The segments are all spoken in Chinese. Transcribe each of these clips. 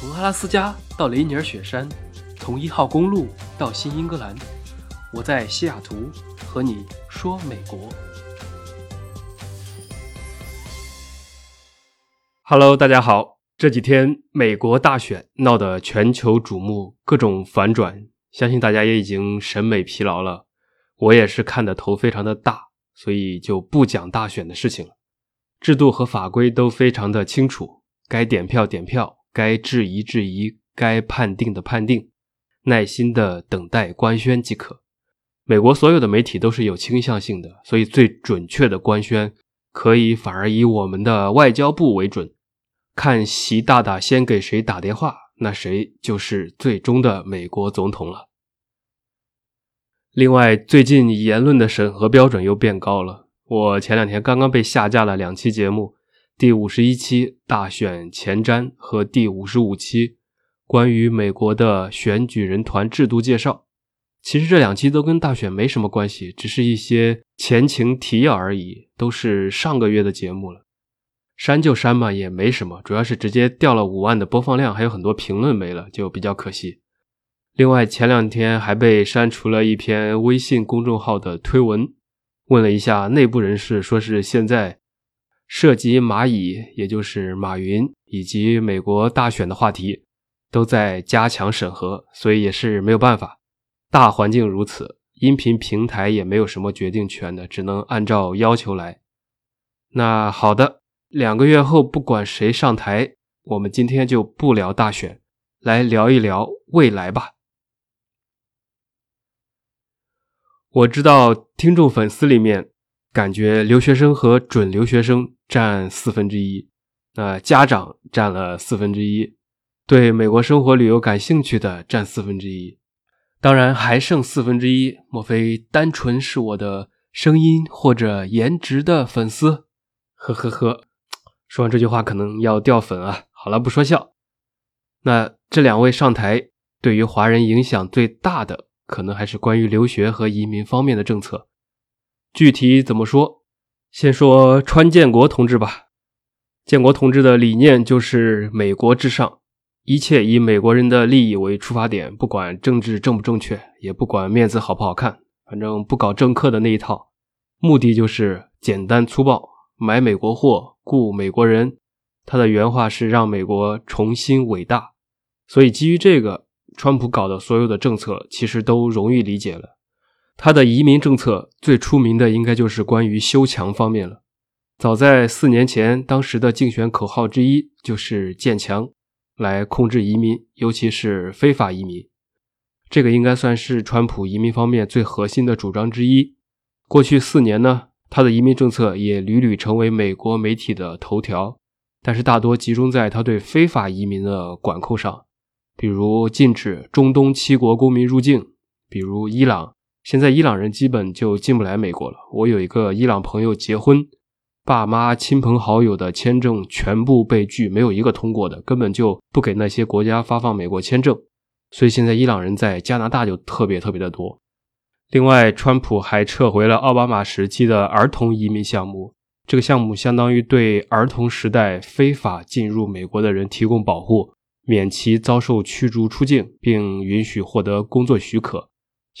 从阿拉斯加到雷尼尔雪山，从一号公路到新英格兰，我在西雅图和你说美国。Hello，大家好。这几天美国大选闹得全球瞩目，各种反转，相信大家也已经审美疲劳了。我也是看的头非常的大，所以就不讲大选的事情了。制度和法规都非常的清楚，该点票点票。该质疑质疑，该判定的判定，耐心的等待官宣即可。美国所有的媒体都是有倾向性的，所以最准确的官宣可以反而以我们的外交部为准。看习大大先给谁打电话，那谁就是最终的美国总统了。另外，最近言论的审核标准又变高了。我前两天刚刚被下架了两期节目。第五十一期大选前瞻和第五十五期关于美国的选举人团制度介绍，其实这两期都跟大选没什么关系，只是一些前情提要而已，都是上个月的节目了。删就删嘛，也没什么，主要是直接掉了五万的播放量，还有很多评论没了，就比较可惜。另外前两天还被删除了一篇微信公众号的推文，问了一下内部人士，说是现在。涉及蚂蚁，也就是马云以及美国大选的话题，都在加强审核，所以也是没有办法。大环境如此，音频平台也没有什么决定权的，只能按照要求来。那好的，两个月后不管谁上台，我们今天就不聊大选，来聊一聊未来吧。我知道听众粉丝里面。感觉留学生和准留学生占四分之一，那家长占了四分之一，对美国生活旅游感兴趣的占四分之一，当然还剩四分之一，莫非单纯是我的声音或者颜值的粉丝？呵呵呵，说完这句话可能要掉粉啊！好了，不说笑。那这两位上台，对于华人影响最大的，可能还是关于留学和移民方面的政策。具体怎么说？先说川建国同志吧。建国同志的理念就是美国至上，一切以美国人的利益为出发点，不管政治正不正确，也不管面子好不好看，反正不搞政客的那一套。目的就是简单粗暴，买美国货，雇美国人。他的原话是让美国重新伟大。所以基于这个，川普搞的所有的政策其实都容易理解了。他的移民政策最出名的应该就是关于修墙方面了。早在四年前，当时的竞选口号之一就是建墙，来控制移民，尤其是非法移民。这个应该算是川普移民方面最核心的主张之一。过去四年呢，他的移民政策也屡屡成为美国媒体的头条，但是大多集中在他对非法移民的管控上，比如禁止中东七国公民入境，比如伊朗。现在伊朗人基本就进不来美国了。我有一个伊朗朋友结婚，爸妈、亲朋好友的签证全部被拒，没有一个通过的，根本就不给那些国家发放美国签证。所以现在伊朗人在加拿大就特别特别的多。另外，川普还撤回了奥巴马时期的儿童移民项目，这个项目相当于对儿童时代非法进入美国的人提供保护，免其遭受驱逐出境，并允许获得工作许可。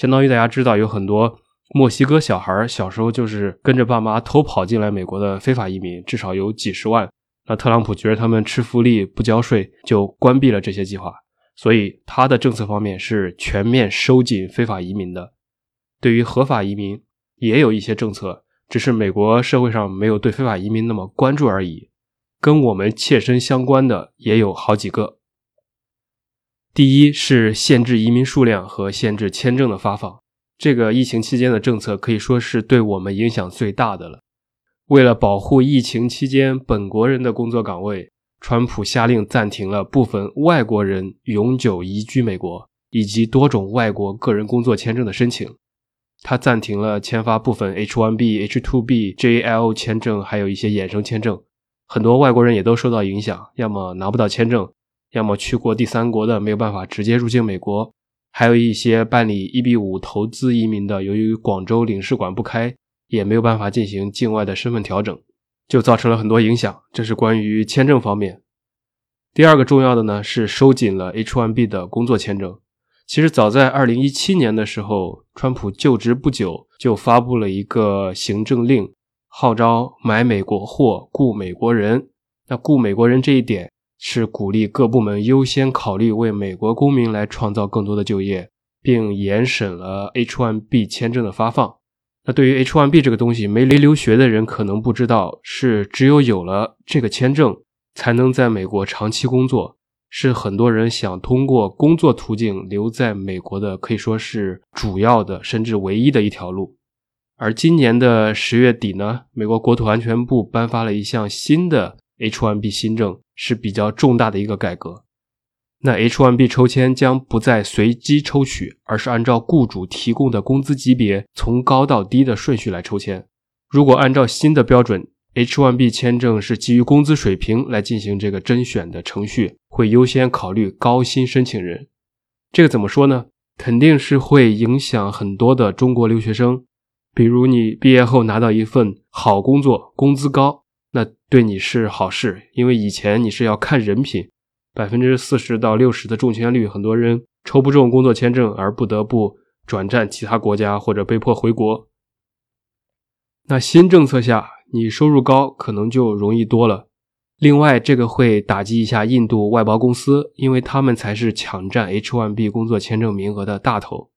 相当于大家知道，有很多墨西哥小孩小时候就是跟着爸妈偷跑进来美国的非法移民，至少有几十万。那特朗普觉得他们吃福利不交税，就关闭了这些计划。所以他的政策方面是全面收紧非法移民的。对于合法移民也有一些政策，只是美国社会上没有对非法移民那么关注而已。跟我们切身相关的也有好几个。第一是限制移民数量和限制签证的发放，这个疫情期间的政策可以说是对我们影响最大的了。为了保护疫情期间本国人的工作岗位，川普下令暂停了部分外国人永久移居美国以及多种外国个人工作签证的申请。他暂停了签发部分 H-1B、H-2B、JL 签证，还有一些衍生签证。很多外国人也都受到影响，要么拿不到签证。要么去过第三国的没有办法直接入境美国，还有一些办理一 B 五投资移民的，由于广州领事馆不开，也没有办法进行境外的身份调整，就造成了很多影响。这是关于签证方面。第二个重要的呢是收紧了 H-1B 的工作签证。其实早在2017年的时候，川普就职不久就发布了一个行政令，号召买美国货、雇美国人。那雇美国人这一点是鼓励各部门优先考虑为美国公民来创造更多的就业，并严审了 H-1B 签证的发放。那对于 H-1B 这个东西，没留学的人可能不知道，是只有有了这个签证，才能在美国长期工作。是很多人想通过工作途径留在美国的，可以说是主要的，甚至唯一的一条路。而今年的十月底呢，美国国土安全部颁发了一项新的 H-1B 新政，是比较重大的一个改革。那 H-1B 抽签将不再随机抽取，而是按照雇主提供的工资级别从高到低的顺序来抽签。如果按照新的标准，H-1B 签证是基于工资水平来进行这个甄选的程序，会优先考虑高薪申请人。这个怎么说呢？肯定是会影响很多的中国留学生。比如你毕业后拿到一份好工作，工资高，对你是好事，因为以前你是要看人品，百分之四十到六十的中签率，很多人抽不中工作签证而不得不转战其他国家或者被迫回国。那新政策下。你收入高，可能就容易多了。另外，这个会打击一下印度外包公司，因为他们才是抢占 H-1B 工作签证名额的大头。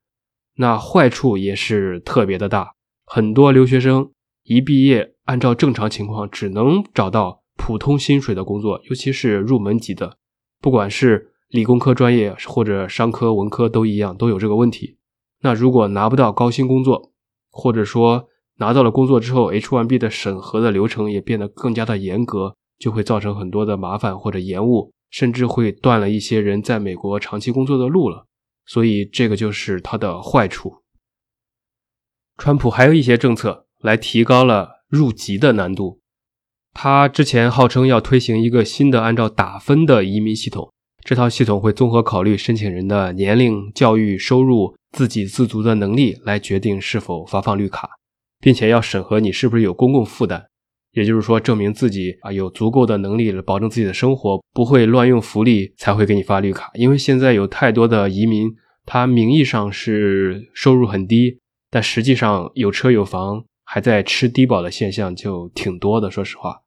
那坏处也是特别的大，很多留学生一毕业，按照正常情况只能找到普通薪水的工作，尤其是入门级的，不管是理工科专业或者商科、文科都一样，都有这个问题。那如果拿不到高薪工作，或者说，拿到了工作之后，H-1B 的审核的流程也变得更加的严格，就会造成很多的麻烦或者延误，甚至会断了一些人在美国长期工作的路了。所以这个就是它的坏处。川普还有一些政策来提高了入籍的难度。他之前号称要推行一个新的按照打分的移民系统，这套系统会综合考虑申请人的年龄、教育、收入、自给自足的能力来决定是否发放绿卡。并且要审核你是不是有公共负担，也就是说，证明自己啊有足够的能力保证自己的生活，不会乱用福利才会给你发绿卡。因为现在有太多的移民，他名义上是收入很低，但实际上有车有房，还在吃低保的现象就挺多的。说实话，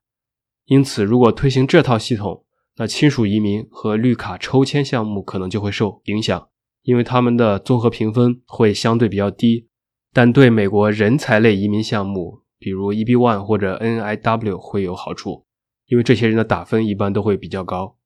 因此如果推行这套系统，那亲属移民和绿卡抽签项目可能就会受影响，因为他们的综合评分会相对比较低。但对美国人才类移民项目，比如 EB-1 或者 NIW 会有好处，因为这些人的打分一般都会比较高。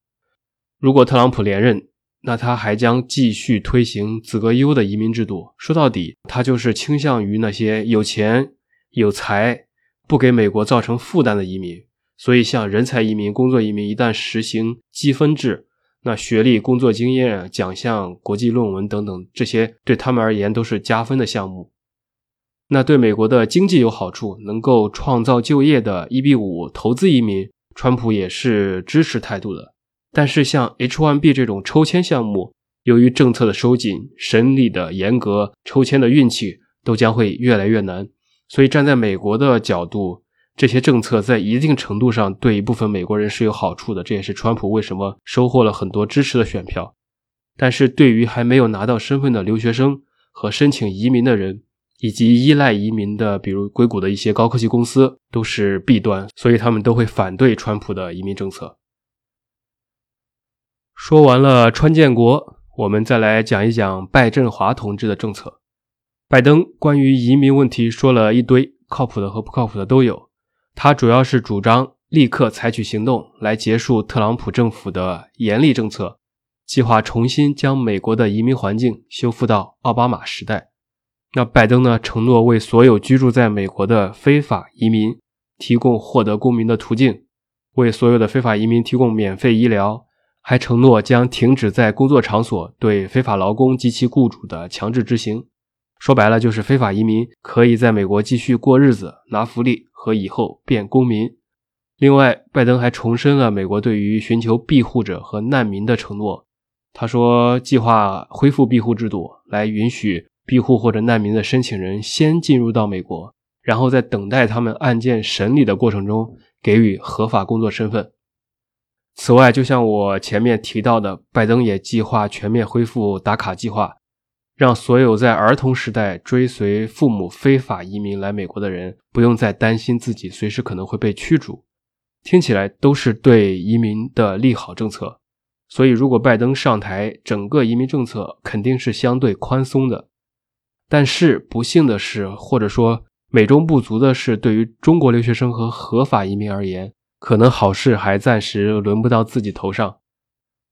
如果特朗普连任，那他还将继续推行资格优的移民制度。说到底，他就是倾向于那些有钱有才、不给美国造成负担的移民。所以，像人才移民、工作移民一旦实行积分制，那学历、工作经验、奖项、国际论文等等这些，对他们而言都是加分的项目。那对美国的经济有好处，能够创造就业的 EB 五投资移民，川普也是支持态度的。但是像 H1B 这种抽签项目，由于政策的收紧、审理的严格、抽签的运气都将会越来越难。所以站在美国的角度，这些政策在一定程度上对一部分美国人是有好处的。这也是川普为什么收获了很多支持的选票。但是对于还没有拿到身份的留学生和申请移民的人，以及依赖移民的，比如硅谷的一些高科技公司，都是弊端，所以他们都会反对川普的移民政策。说完了川建国，我们再来讲一讲拜振华同志的政策。拜登关于移民问题说了一堆，靠谱的和不靠谱的都有。他主要是主张立刻采取行动来结束特朗普政府的严厉政策，计划重新将美国的移民环境修复到奥巴马时代。那拜登呢？承诺为所有居住在美国的非法移民提供获得公民的途径，为所有的非法移民提供免费医疗，还承诺将停止在工作场所对非法劳工及其雇主的强制执行。说白了，就是非法移民可以在美国继续过日子、拿福利和以后变公民。另外，拜登还重申了美国对于寻求庇护者和难民的承诺。他说，计划恢复庇护制度，来允许。庇护或者难民的申请人先进入到美国，然后在等待他们案件审理的过程中给予合法工作身份。此外，就像我前面提到的，拜登也计划全面恢复打卡计划，让所有在儿童时代追随父母非法移民来美国的人，不用再担心自己随时可能会被驱逐。听起来都是对移民的利好政策。所以，如果拜登上台，整个移民政策肯定是相对宽松的。但是不幸的是，或者说美中不足的是，对于中国留学生和合法移民而言，可能好事还暂时轮不到自己头上，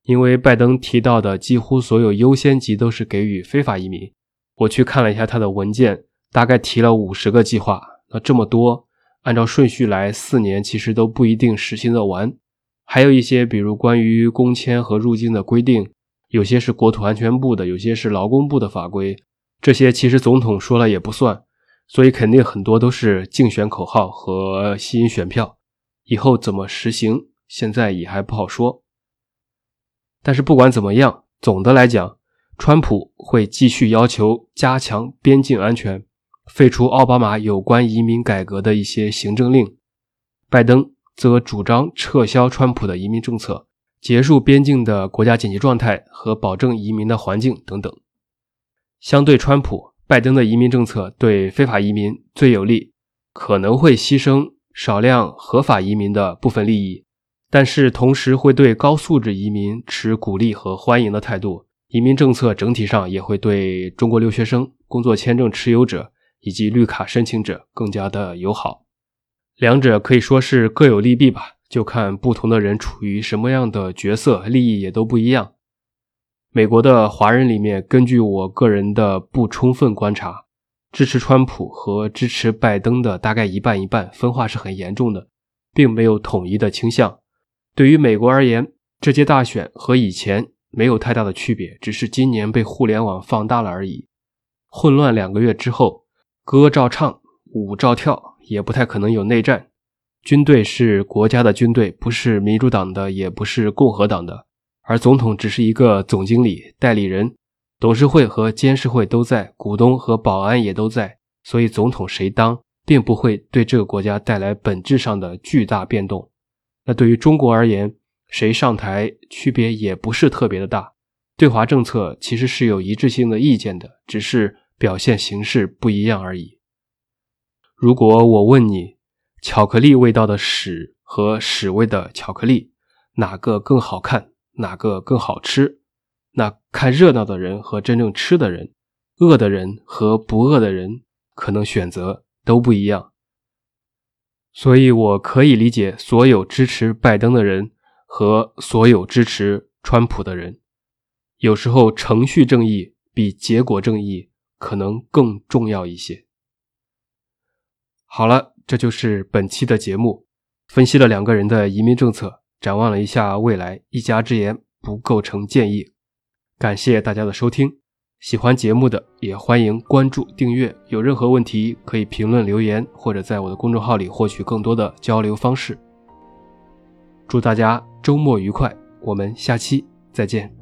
因为拜登提到的几乎所有优先级都是给予非法移民。我去看了一下他的文件，大概提了五十个计划。那这么多，按照顺序来，四年其实都不一定实行得完。还有一些，比如关于工签和入境的规定，有些是国土安全部的，有些是劳工部的法规，这些其实总统说了也不算，所以肯定很多都是竞选口号和吸引选票。以后怎么实行，现在也还不好说。但是不管怎么样，总的来讲，川普会继续要求加强边境安全，废除奥巴马有关移民改革的一些行政令，拜登。则主张撤销川普的移民政策，结束边境的国家紧急状态和保证移民的环境等等。相对川普，拜登的移民政策对非法移民最有利，可能会牺牲少量合法移民的部分利益，但是同时会对高素质移民持鼓励和欢迎的态度。移民政策整体上也会对中国留学生、工作签证持有者以及绿卡申请者更加的友好。两者可以说是各有利弊吧，就看不同的人处于什么样的角色，利益也都不一样。美国的华人里面，根据我个人的不充分观察，支持川普和支持拜登的大概一半一半，分化是很严重的，并没有统一的倾向。对于美国而言，这届大选和以前没有太大的区别，只是今年被互联网放大了而已。混乱两个月之后，歌照唱，舞照跳。也不太可能有内战。军队是国家的军队，不是民主党的，也不是共和党的。而总统只是一个总经理、代理人，董事会和监事会都在，股东和保安也都在。所以，总统谁当，并不会对这个国家带来本质上的巨大变动。那对于中国而言，谁上台，区别也不是特别的大。对华政策其实是有一致性的意见的，只是表现形式不一样而已。如果我问你，巧克力味道的屎和屎味的巧克力哪个更好看，哪个更好吃？那看热闹的人和真正吃的人，饿的人和不饿的人，可能选择都不一样。所以，我可以理解所有支持拜登的人和所有支持川普的人。有时候，程序正义比结果正义可能更重要一些。好了，这就是本期的节目，分析了两个人的移民政策，展望了一下未来。一家之言不构成建议。感谢大家的收听，喜欢节目的也欢迎关注订阅。有任何问题可以评论留言，或者在我的公众号里获取更多的交流方式。祝大家周末愉快，我们下期再见。